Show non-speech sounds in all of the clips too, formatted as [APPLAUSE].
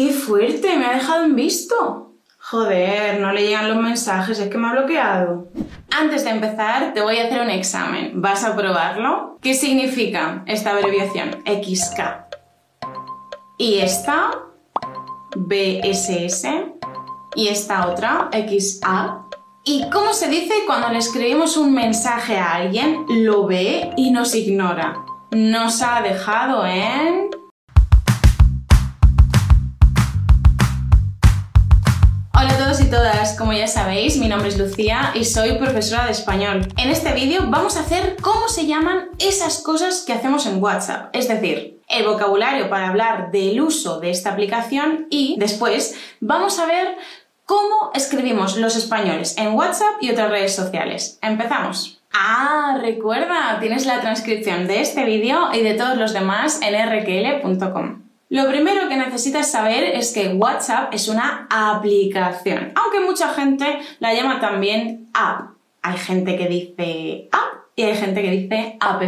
¡Qué fuerte! Me ha dejado en visto. Joder, no le llegan los mensajes, es que me ha bloqueado. Antes de empezar, te voy a hacer un examen. ¿Vas a probarlo? ¿Qué significa esta abreviación? XK. Y esta, BSS. Y esta otra, XA. ¿Y cómo se dice cuando le escribimos un mensaje a alguien, lo ve y nos ignora? Nos ha dejado en... todos y todas, como ya sabéis, mi nombre es Lucía y soy profesora de español. En este vídeo vamos a hacer cómo se llaman esas cosas que hacemos en WhatsApp, es decir, el vocabulario para hablar del uso de esta aplicación y después vamos a ver cómo escribimos los españoles en WhatsApp y otras redes sociales. Empezamos. Ah, recuerda, tienes la transcripción de este vídeo y de todos los demás en rql.com. Lo primero que necesitas saber es que WhatsApp es una aplicación, aunque mucha gente la llama también app. Hay gente que dice app y hay gente que dice app.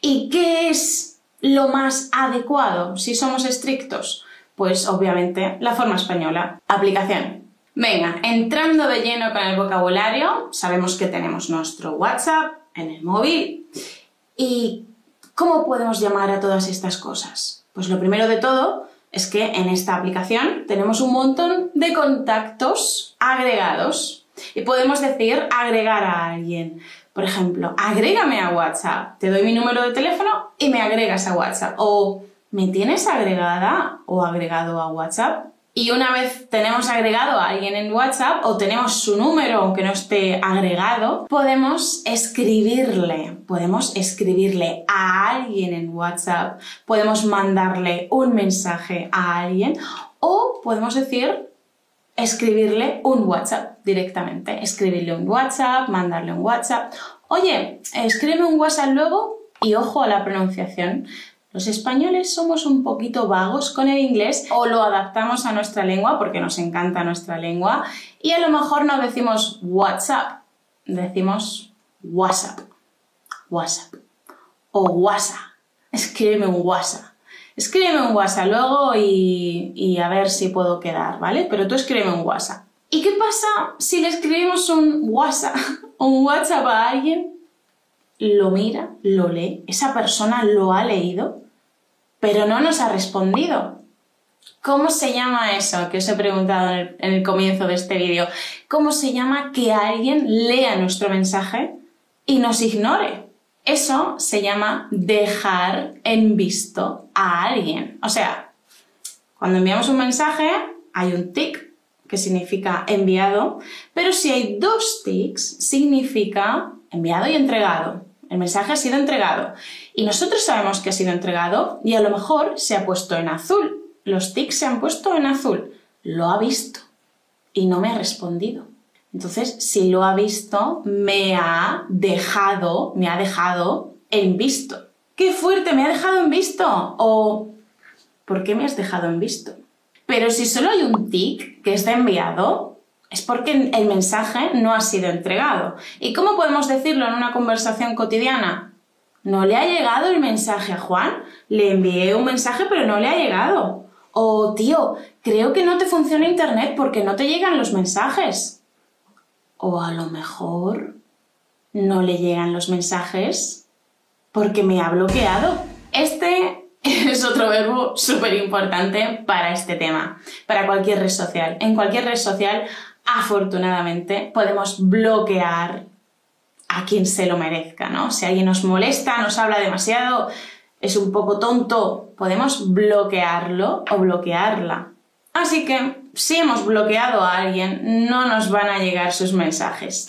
¿Y qué es lo más adecuado si somos estrictos? Pues obviamente la forma española, aplicación. Venga, entrando de lleno con el vocabulario, sabemos que tenemos nuestro WhatsApp en el móvil. ¿Y cómo podemos llamar a todas estas cosas? Pues lo primero de todo es que en esta aplicación tenemos un montón de contactos agregados y podemos decir agregar a alguien. Por ejemplo, agrégame a WhatsApp. Te doy mi número de teléfono y me agregas a WhatsApp. O me tienes agregada o agregado a WhatsApp y una vez tenemos agregado a alguien en WhatsApp o tenemos su número aunque no esté agregado, podemos escribirle, podemos escribirle a alguien en WhatsApp, podemos mandarle un mensaje a alguien o podemos decir escribirle un WhatsApp directamente, escribirle un WhatsApp, mandarle un WhatsApp. Oye, escríbeme un WhatsApp luego y ojo a la pronunciación. Los españoles somos un poquito vagos con el inglés o lo adaptamos a nuestra lengua porque nos encanta nuestra lengua y a lo mejor no decimos WhatsApp, decimos WhatsApp, WhatsApp o WhatsApp. Escríbeme un WhatsApp. Escríbeme un WhatsApp luego y, a ver si puedo quedar, ¿vale? Pero tú escríbeme un WhatsApp. ¿Y qué pasa si le escribimos un WhatsApp, [LAUGHS] un WhatsApp a alguien lo mira, lo lee, esa persona lo ha leído, pero no nos ha respondido. ¿Cómo se llama eso que os he preguntado en el, comienzo de este vídeo? ¿Cómo se llama que alguien lea nuestro mensaje y nos ignore? Eso se llama dejar en visto a alguien. O sea, cuando enviamos un mensaje hay un tic que significa enviado, pero si hay dos tics significa enviado y entregado el mensaje ha sido entregado. Y nosotros sabemos que ha sido entregado y a lo mejor se ha puesto en azul. Los tics se han puesto en azul. Lo ha visto y no me ha respondido. Entonces, si lo ha visto, me ha dejado, me ha dejado en visto. ¡Qué fuerte! Me ha dejado en visto. O ¿por qué me has dejado en visto? Pero si solo hay un tic que está enviado, es porque el mensaje no ha sido entregado. ¿Y cómo podemos decirlo en una conversación cotidiana? No le ha llegado el mensaje a Juan, le envié un mensaje pero no le ha llegado. O tío, creo que no te funciona Internet porque no te llegan los mensajes. O a lo mejor no le llegan los mensajes porque me ha bloqueado. Este [LAUGHS] es otro verbo súper importante para este tema, para cualquier red social. En cualquier red social afortunadamente podemos bloquear a quien se lo merezca, ¿no? Si alguien nos molesta, nos habla demasiado, es un poco tonto, podemos bloquearlo o bloquearla. Así que si hemos bloqueado a alguien, no nos van a llegar sus mensajes.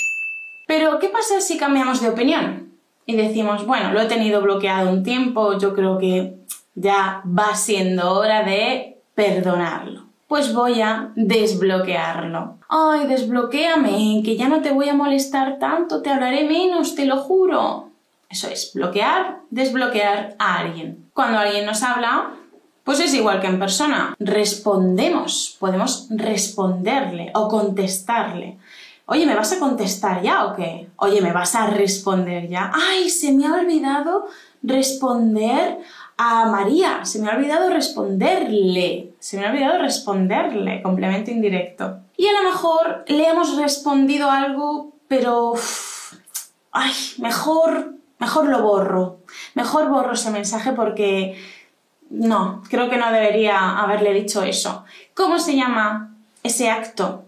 Pero, ¿qué pasa si cambiamos de opinión? Y decimos, bueno, lo he tenido bloqueado un tiempo, yo creo que ya va siendo hora de perdonarlo pues voy a desbloquearlo. Ay, desbloquéame, que ya no te voy a molestar tanto, te hablaré menos, te lo juro. Eso es, bloquear, desbloquear a alguien. Cuando alguien nos habla, pues es igual que en persona. Respondemos, podemos responderle o contestarle. Oye, ¿me vas a contestar ya o qué? Oye, ¿me vas a responder ya? Ay, se me ha olvidado responder a María, se me ha olvidado responderle. se me ha olvidado responderle, complemento indirecto. Y a lo mejor le hemos respondido algo, pero... ay, mejor, mejor lo borro. Mejor borro ese mensaje porque... No, creo que no debería haberle dicho eso. ¿Cómo se llama ese acto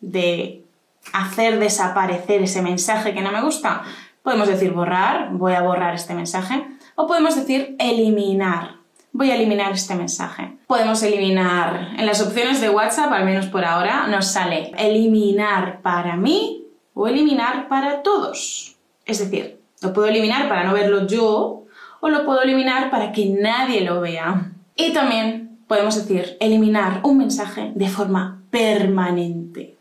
de hacer desaparecer ese mensaje que no me gusta? Podemos decir borrar, voy a borrar este mensaje, o podemos decir eliminar, voy a eliminar este mensaje. Podemos eliminar, en las opciones de WhatsApp, al menos por ahora, nos sale eliminar para mí o eliminar para todos. Es decir, lo puedo eliminar para no verlo yo o lo puedo eliminar para que nadie lo vea. Y también podemos decir eliminar un mensaje de forma permanente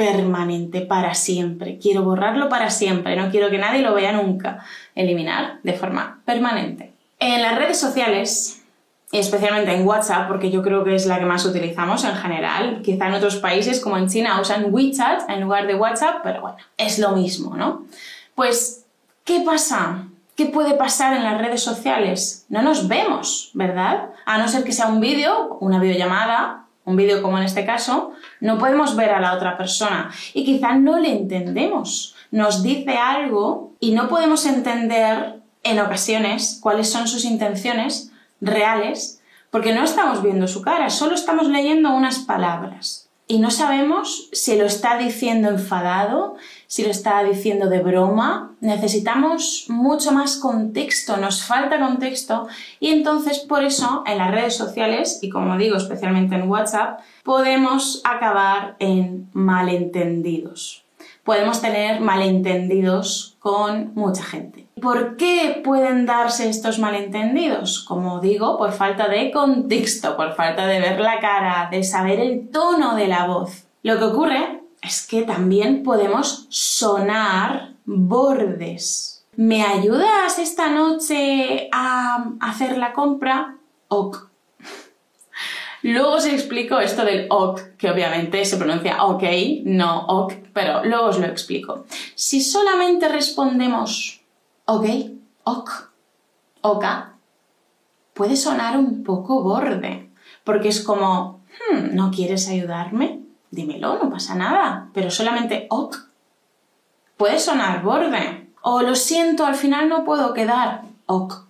permanente para siempre. Quiero borrarlo para siempre, no quiero que nadie lo vea nunca. Eliminar de forma permanente. En las redes sociales, especialmente en WhatsApp, porque yo creo que es la que más utilizamos en general, quizá en otros países como en China usan WeChat en lugar de WhatsApp, pero bueno, es lo mismo, ¿no? Pues, ¿qué pasa? ¿Qué puede pasar en las redes sociales? No nos vemos, ¿verdad? A no ser que sea un vídeo, una videollamada, un vídeo como en este caso, no podemos ver a la otra persona y quizá no le entendemos. Nos dice algo y no podemos entender en ocasiones cuáles son sus intenciones reales porque no estamos viendo su cara, solo estamos leyendo unas palabras y no sabemos si lo está diciendo enfadado, si lo está diciendo de broma. Necesitamos mucho más contexto, nos falta contexto y entonces por eso en las redes sociales y como digo especialmente en WhatsApp podemos acabar en malentendidos. Podemos tener malentendidos con mucha gente. ¿Por qué pueden darse estos malentendidos? Como digo, por falta de contexto, por falta de ver la cara, de saber el tono de la voz. Lo que ocurre es que también podemos sonar bordes. ¿Me ayudas esta noche a hacer la compra? Ok. Luego os explico esto del ok, que obviamente se pronuncia ok, no ok, pero luego os lo explico. Si solamente respondemos ok, ok, oka, puede sonar un poco borde, porque es como, hmm, ¿no quieres ayudarme? Dímelo, no pasa nada, pero solamente ok. Puede sonar borde. O lo siento, al final no puedo quedar. Ok.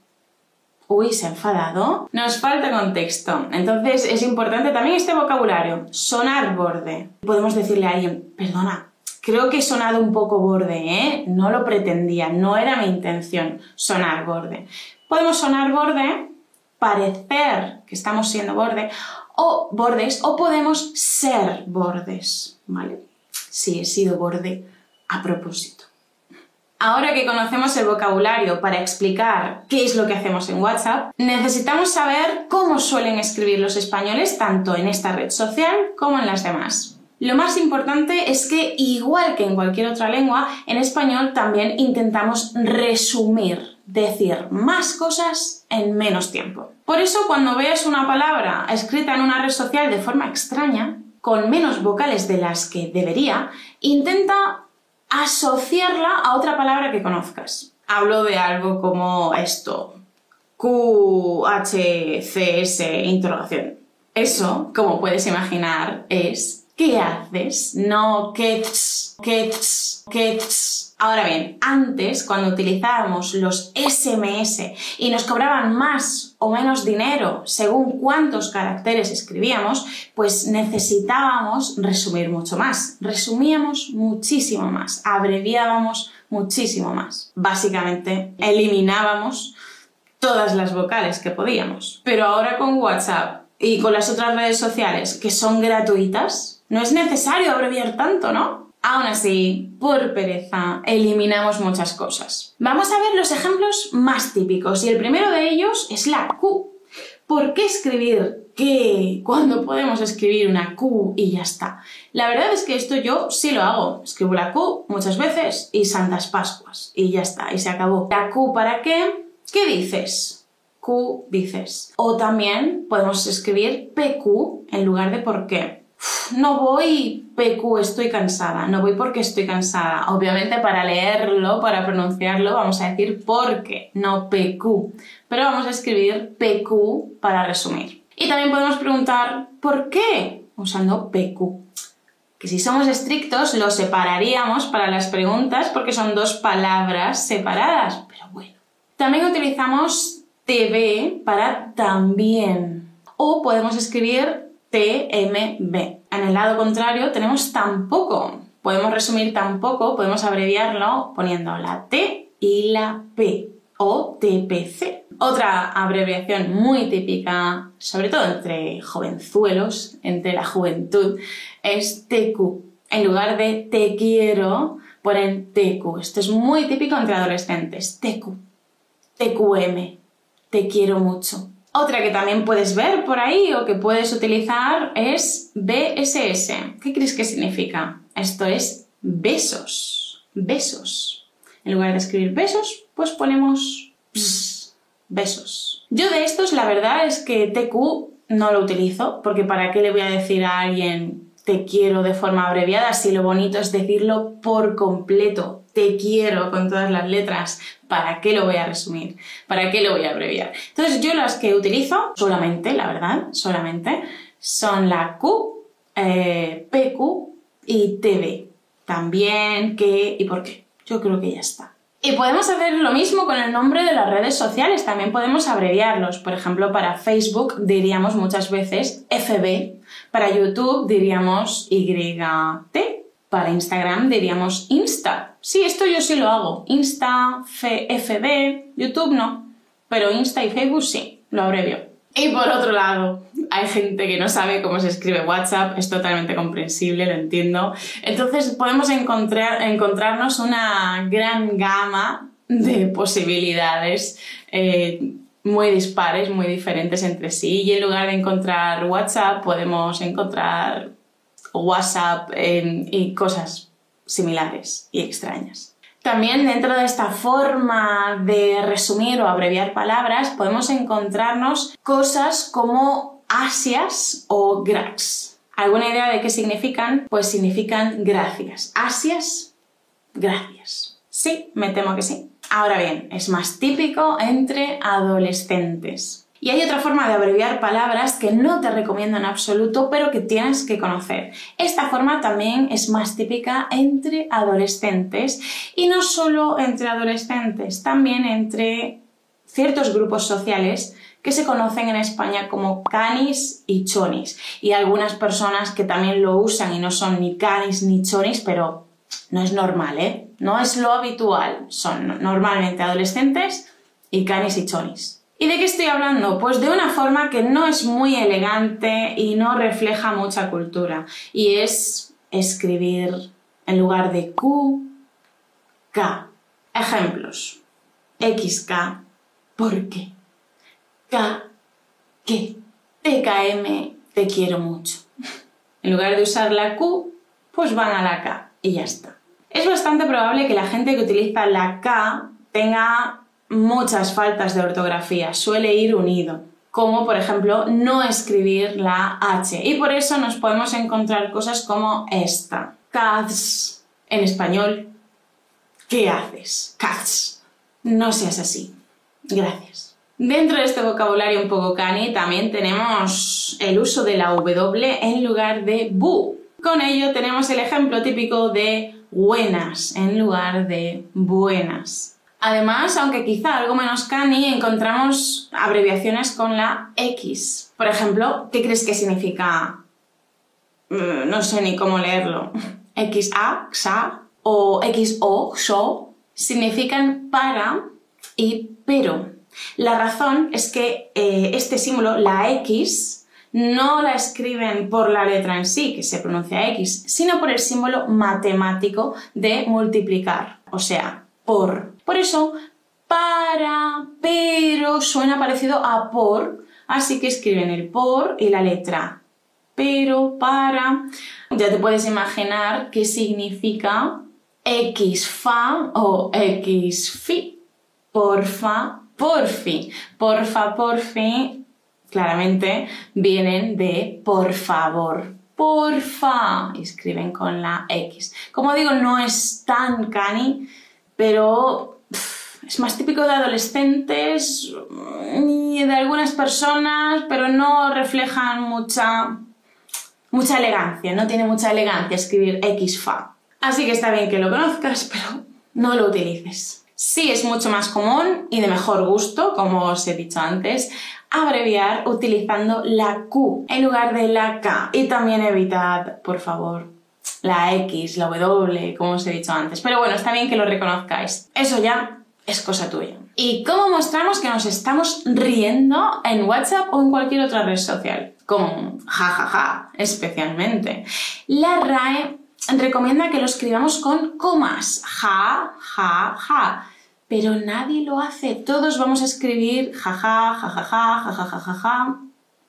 Uy, se ha enfadado. Nos falta contexto. Entonces es importante también este vocabulario. Sonar borde. Podemos decirle a alguien, perdona, Creo que he sonado un poco borde, ¿eh? No lo pretendía, no era mi intención sonar borde. Podemos sonar borde, parecer que estamos siendo borde, o bordes, o podemos ser bordes, ¿vale? Sí, he sido borde a propósito. Ahora que conocemos el vocabulario para explicar qué es lo que hacemos en WhatsApp, necesitamos saber cómo suelen escribir los españoles tanto en esta red social como en las demás. Lo más importante es que, igual que en cualquier otra lengua, en español también intentamos resumir, decir más cosas en menos tiempo. Por eso, cuando veas una palabra escrita en una red social de forma extraña, con menos vocales de las que debería, intenta asociarla a otra palabra que conozcas. Hablo de algo como esto. Q, H, C, S, interrogación. Eso, como puedes imaginar, es ¿qué haces? No, ¿qué? ¿Qué? ¿Qué? Ahora bien, antes, cuando utilizábamos los SMS y nos cobraban más o menos dinero según cuántos caracteres escribíamos, pues necesitábamos resumir mucho más. Resumíamos muchísimo más, abreviábamos muchísimo más. Básicamente, eliminábamos todas las vocales que podíamos. Pero ahora con WhatsApp y con las otras redes sociales que son gratuitas, no es necesario abreviar tanto, ¿no? Aún así, por pereza, eliminamos muchas cosas. Vamos a ver los ejemplos más típicos y el primero de ellos es la Q. ¿Por qué escribir qué cuando podemos escribir una Q y ya está? La verdad es que esto yo sí lo hago. Escribo la Q muchas veces y Santas Pascuas y ya está, y se acabó. ¿La Q para qué? ¿Qué dices? Q dices. O también podemos escribir PQ en lugar de por qué no voy PQ, estoy cansada, no voy porque estoy cansada. Obviamente para leerlo, para pronunciarlo, vamos a decir porque, no PQ. Pero vamos a escribir PQ para resumir. Y también podemos preguntar ¿por qué? usando PQ. Que si somos estrictos lo separaríamos para las preguntas porque son dos palabras separadas, pero bueno. También utilizamos TB para también. O podemos escribir TMB. En el lado contrario tenemos tampoco. Podemos resumir tampoco, podemos abreviarlo poniendo la T y la P o TPC. Otra abreviación muy típica, sobre todo entre jovenzuelos, entre la juventud, es TQ. En lugar de te quiero, ponen TQ. Esto es muy típico entre adolescentes. TQ. TQM. Te quiero mucho. Otra que también puedes ver por ahí o que puedes utilizar es BSS. ¿Qué crees que significa? Esto es besos. Besos. En lugar de escribir besos, pues ponemos besos. Yo de estos la verdad es que TQ no lo utilizo porque para qué le voy a decir a alguien te quiero de forma abreviada si lo bonito es decirlo por completo. Te quiero con todas las letras. ¿Para qué lo voy a resumir? ¿Para qué lo voy a abreviar? Entonces yo las que utilizo solamente, la verdad, solamente, son la Q, eh, PQ y TB. También, qué y por qué. Yo creo que ya está. Y podemos hacer lo mismo con el nombre de las redes sociales, también podemos abreviarlos. Por ejemplo, para Facebook diríamos muchas veces FB, para YouTube diríamos YT, para Instagram diríamos Insta. Sí, esto yo sí lo hago. Insta, FB, YouTube no, pero Insta y Facebook sí, lo abrevio. Y por otro lado, hay gente que no sabe cómo se escribe WhatsApp, es totalmente comprensible, lo entiendo. Entonces podemos encontrar, encontrarnos una gran gama de posibilidades eh, muy dispares, muy diferentes entre sí. Y en lugar de encontrar WhatsApp, podemos encontrar WhatsApp eh, y cosas similares y extrañas. También dentro de esta forma de resumir o abreviar palabras podemos encontrarnos cosas como asias o grax. ¿Alguna idea de qué significan? Pues significan gracias. Asias, gracias. Sí, me temo que sí. Ahora bien, es más típico entre adolescentes. Y hay otra forma de abreviar palabras que no te recomiendo en absoluto, pero que tienes que conocer. Esta forma también es más típica entre adolescentes y no solo entre adolescentes, también entre ciertos grupos sociales que se conocen en España como canis y chonis. Y algunas personas que también lo usan y no son ni canis ni chonis, pero no es normal, ¿eh? No es lo habitual. Son normalmente adolescentes y canis y chonis. ¿Y de qué estoy hablando? Pues de una forma que no es muy elegante y no refleja mucha cultura. Y es escribir en lugar de Q, K. Ejemplos. XK, ¿por qué? K, ¿qué? TKM, te quiero mucho. [LAUGHS] En lugar de usar la Q, pues van a la K y ya está. Es bastante probable que la gente que utiliza la K tenga muchas faltas de ortografía, suele ir unido, como por ejemplo no escribir la H. Y por eso nos podemos encontrar cosas como esta. Cats en español. ¿Qué haces? Cats. No seas así. Gracias. Dentro de este vocabulario un poco cani también tenemos el uso de la W en lugar de bu. Con ello tenemos el ejemplo típico de buenas en lugar de buenas. Además, aunque quizá algo menos cani, encontramos abreviaciones con la X. Por ejemplo, ¿qué crees que significa? Mm, no sé ni cómo leerlo. [LAUGHS] XA, XA o XO, XO, significan para y pero. La razón es que eh, este símbolo, la X, no la escriben por la letra en sí, que se pronuncia X, sino por el símbolo matemático de multiplicar, o sea, por. Por eso, para, pero suena parecido a por, así que escriben el por y la letra pero, para. Ya te puedes imaginar qué significa x fa o x fi. Porfa, porfi. Porfa, porfi, claramente vienen de por favor. Porfa, escriben con la X. Como digo, no es tan cani, pero es más típico de adolescentes y de algunas personas, pero no reflejan mucha, mucha elegancia, no tiene mucha elegancia escribir XFA. Así que está bien que lo conozcas, pero no lo utilices. Sí es mucho más común y de mejor gusto, como os he dicho antes, abreviar utilizando la Q en lugar de la K. Y también evitad, por favor, la X, la W, como os he dicho antes. Pero bueno, está bien que lo reconozcáis. Eso ya es cosa tuya. ¿Y cómo mostramos que nos estamos riendo en WhatsApp o en cualquier otra red social? Con jajaja, ja, ja, especialmente. La RAE recomienda que lo escribamos con comas. Ja, ja, ja pero nadie lo hace. Todos vamos a escribir jaja, jajaja, jajaja, jajaja,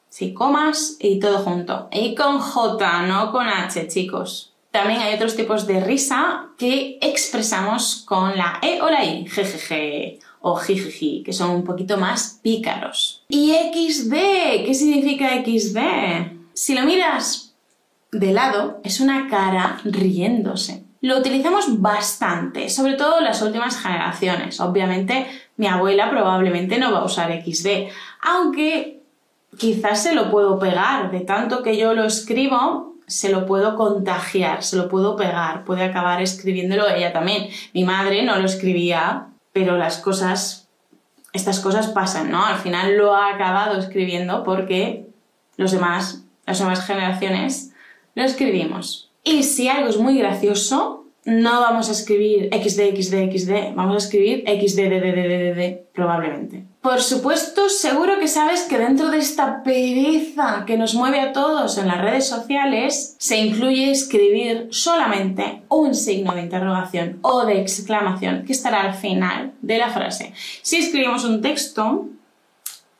sí, comas y todo junto. Y con J, no con H, chicos. También hay otros tipos de risa que expresamos con la E o la I, jejeje o jijiji, que son un poquito más pícaros. ¿Y XD? ¿Qué significa XD? Si lo miras de lado, es una cara riéndose. Lo utilizamos bastante, sobre todo las últimas generaciones. Obviamente mi abuela probablemente no va a usar XD, aunque quizás se lo puedo pegar, de tanto que yo lo escribo, se lo puedo contagiar, se lo puedo pegar, puede acabar escribiéndolo ella también. Mi madre no lo escribía, pero las cosas, estas cosas pasan, ¿no? Al final lo ha acabado escribiendo porque los demás, las nuevas generaciones, lo escribimos. Y si algo es muy gracioso, no vamos a escribir XD, XD, XD, vamos a escribir XD, probablemente. Por supuesto, seguro que sabes que dentro de esta pereza que nos mueve a todos en las redes sociales, se incluye escribir solamente un signo de interrogación o de exclamación que estará al final de la frase. Si escribimos un texto,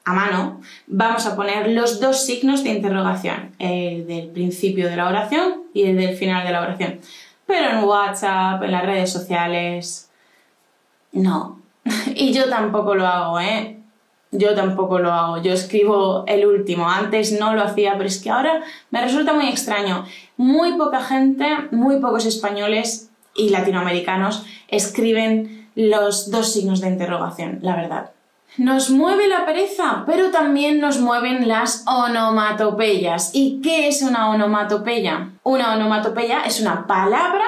a mano, vamos a poner los dos signos de interrogación, el del principio de la oración y el del final de la oración. Pero en WhatsApp, en las redes sociales, no. [LAUGHS] y yo tampoco lo hago, ¿eh? Yo tampoco lo hago. Yo escribo el último. Antes no lo hacía, pero es que ahora me resulta muy extraño. Muy poca gente, muy pocos españoles y latinoamericanos escriben los dos signos de interrogación, la verdad. Nos mueve la pereza, pero también nos mueven las onomatopeyas. ¿Y qué es una onomatopeya? Una onomatopeya es una palabra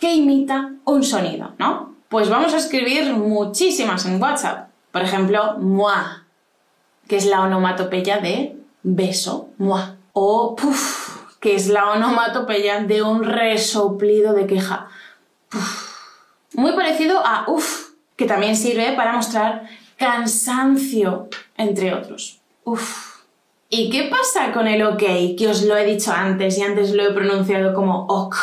que imita un sonido, ¿no? Pues vamos a escribir muchísimas en WhatsApp. Por ejemplo, moi, que es la onomatopeya de beso, moi. O puf, que es la onomatopeya de un resoplido de queja. Muy parecido a uf, que también sirve para mostrar cansancio, entre otros. Uf. ¿Y qué pasa con el ok? Que os lo he dicho antes y antes lo he pronunciado como ok.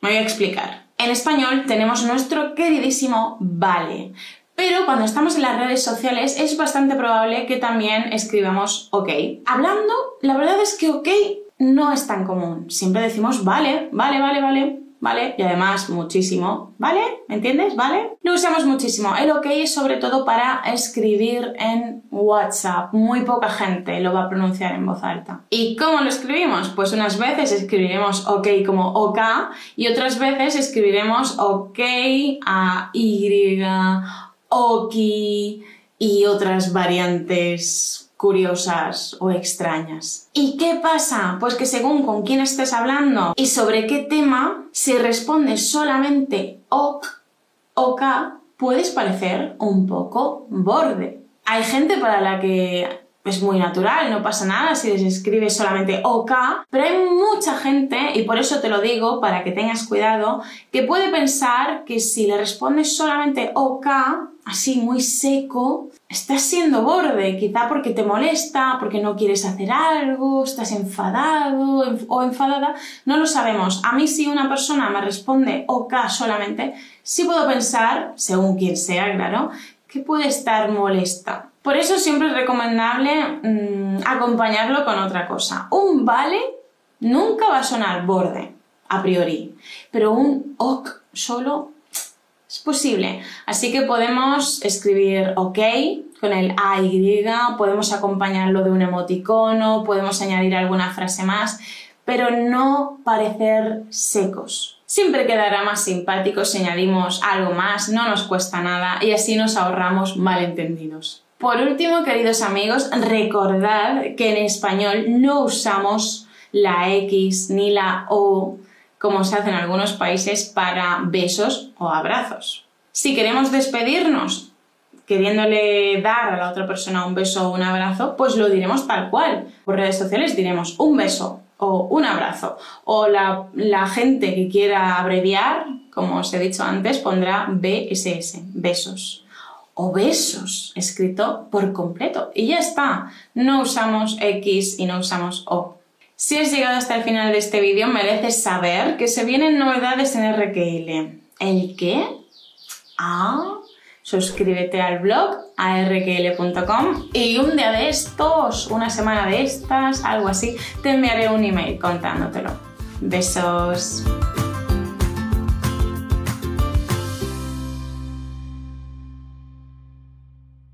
Me voy a explicar. En español tenemos nuestro queridísimo vale, pero cuando estamos en las redes sociales es bastante probable que también escribamos ok. Hablando, la verdad es que ok no es tan común. Siempre decimos vale, vale, vale, vale. ¿Vale? Y además muchísimo, ¿vale? ¿Me entiendes? ¿Vale? Lo usamos muchísimo. El OK es sobre todo para escribir en WhatsApp. Muy poca gente lo va a pronunciar en voz alta. ¿Y cómo lo escribimos? Pues unas veces escribiremos OK como OK y otras veces escribiremos OK a Y, OKI y otras variantes curiosas o extrañas. ¿Y qué pasa? Pues que según con quién estés hablando y sobre qué tema, si respondes solamente ok, ok, puedes parecer un poco borde. Hay gente para la que es muy natural, no pasa nada si les escribes solamente OK, pero hay mucha gente, y por eso te lo digo, para que tengas cuidado, que puede pensar que si le respondes solamente OK, así muy seco, estás siendo borde, quizá porque te molesta, porque no quieres hacer algo, estás enfadado o enfadada, no lo sabemos. A mí si una persona me responde OK solamente, sí puedo pensar, según quien sea, claro, que puede estar molesta. Por eso siempre es recomendable mm, acompañarlo con otra cosa. Un vale nunca va a sonar borde, a priori, pero un ok solo es posible. Así que podemos escribir OK con el AY, podemos acompañarlo de un emoticono, podemos añadir alguna frase más, pero no parecer secos. Siempre quedará más simpático si añadimos algo más, no nos cuesta nada y así nos ahorramos malentendidos. Por último, queridos amigos, recordad que en español no usamos la X ni la O como se hace en algunos países para besos o abrazos. Si queremos despedirnos queriéndole dar a la otra persona un beso o un abrazo, pues lo diremos tal cual. Por redes sociales diremos un beso o un abrazo. O la, la gente que quiera abreviar, como os he dicho antes, pondrá BSS, besos. O besos, escrito por completo. Y ya está. No usamos X y no usamos O. Si has llegado hasta el final de este vídeo, mereces saber que se vienen novedades en RQL. ¿El qué? Ah, suscríbete al blog arql.com y un día de estos, una semana de estas, algo así, te enviaré un email contándotelo. Besos.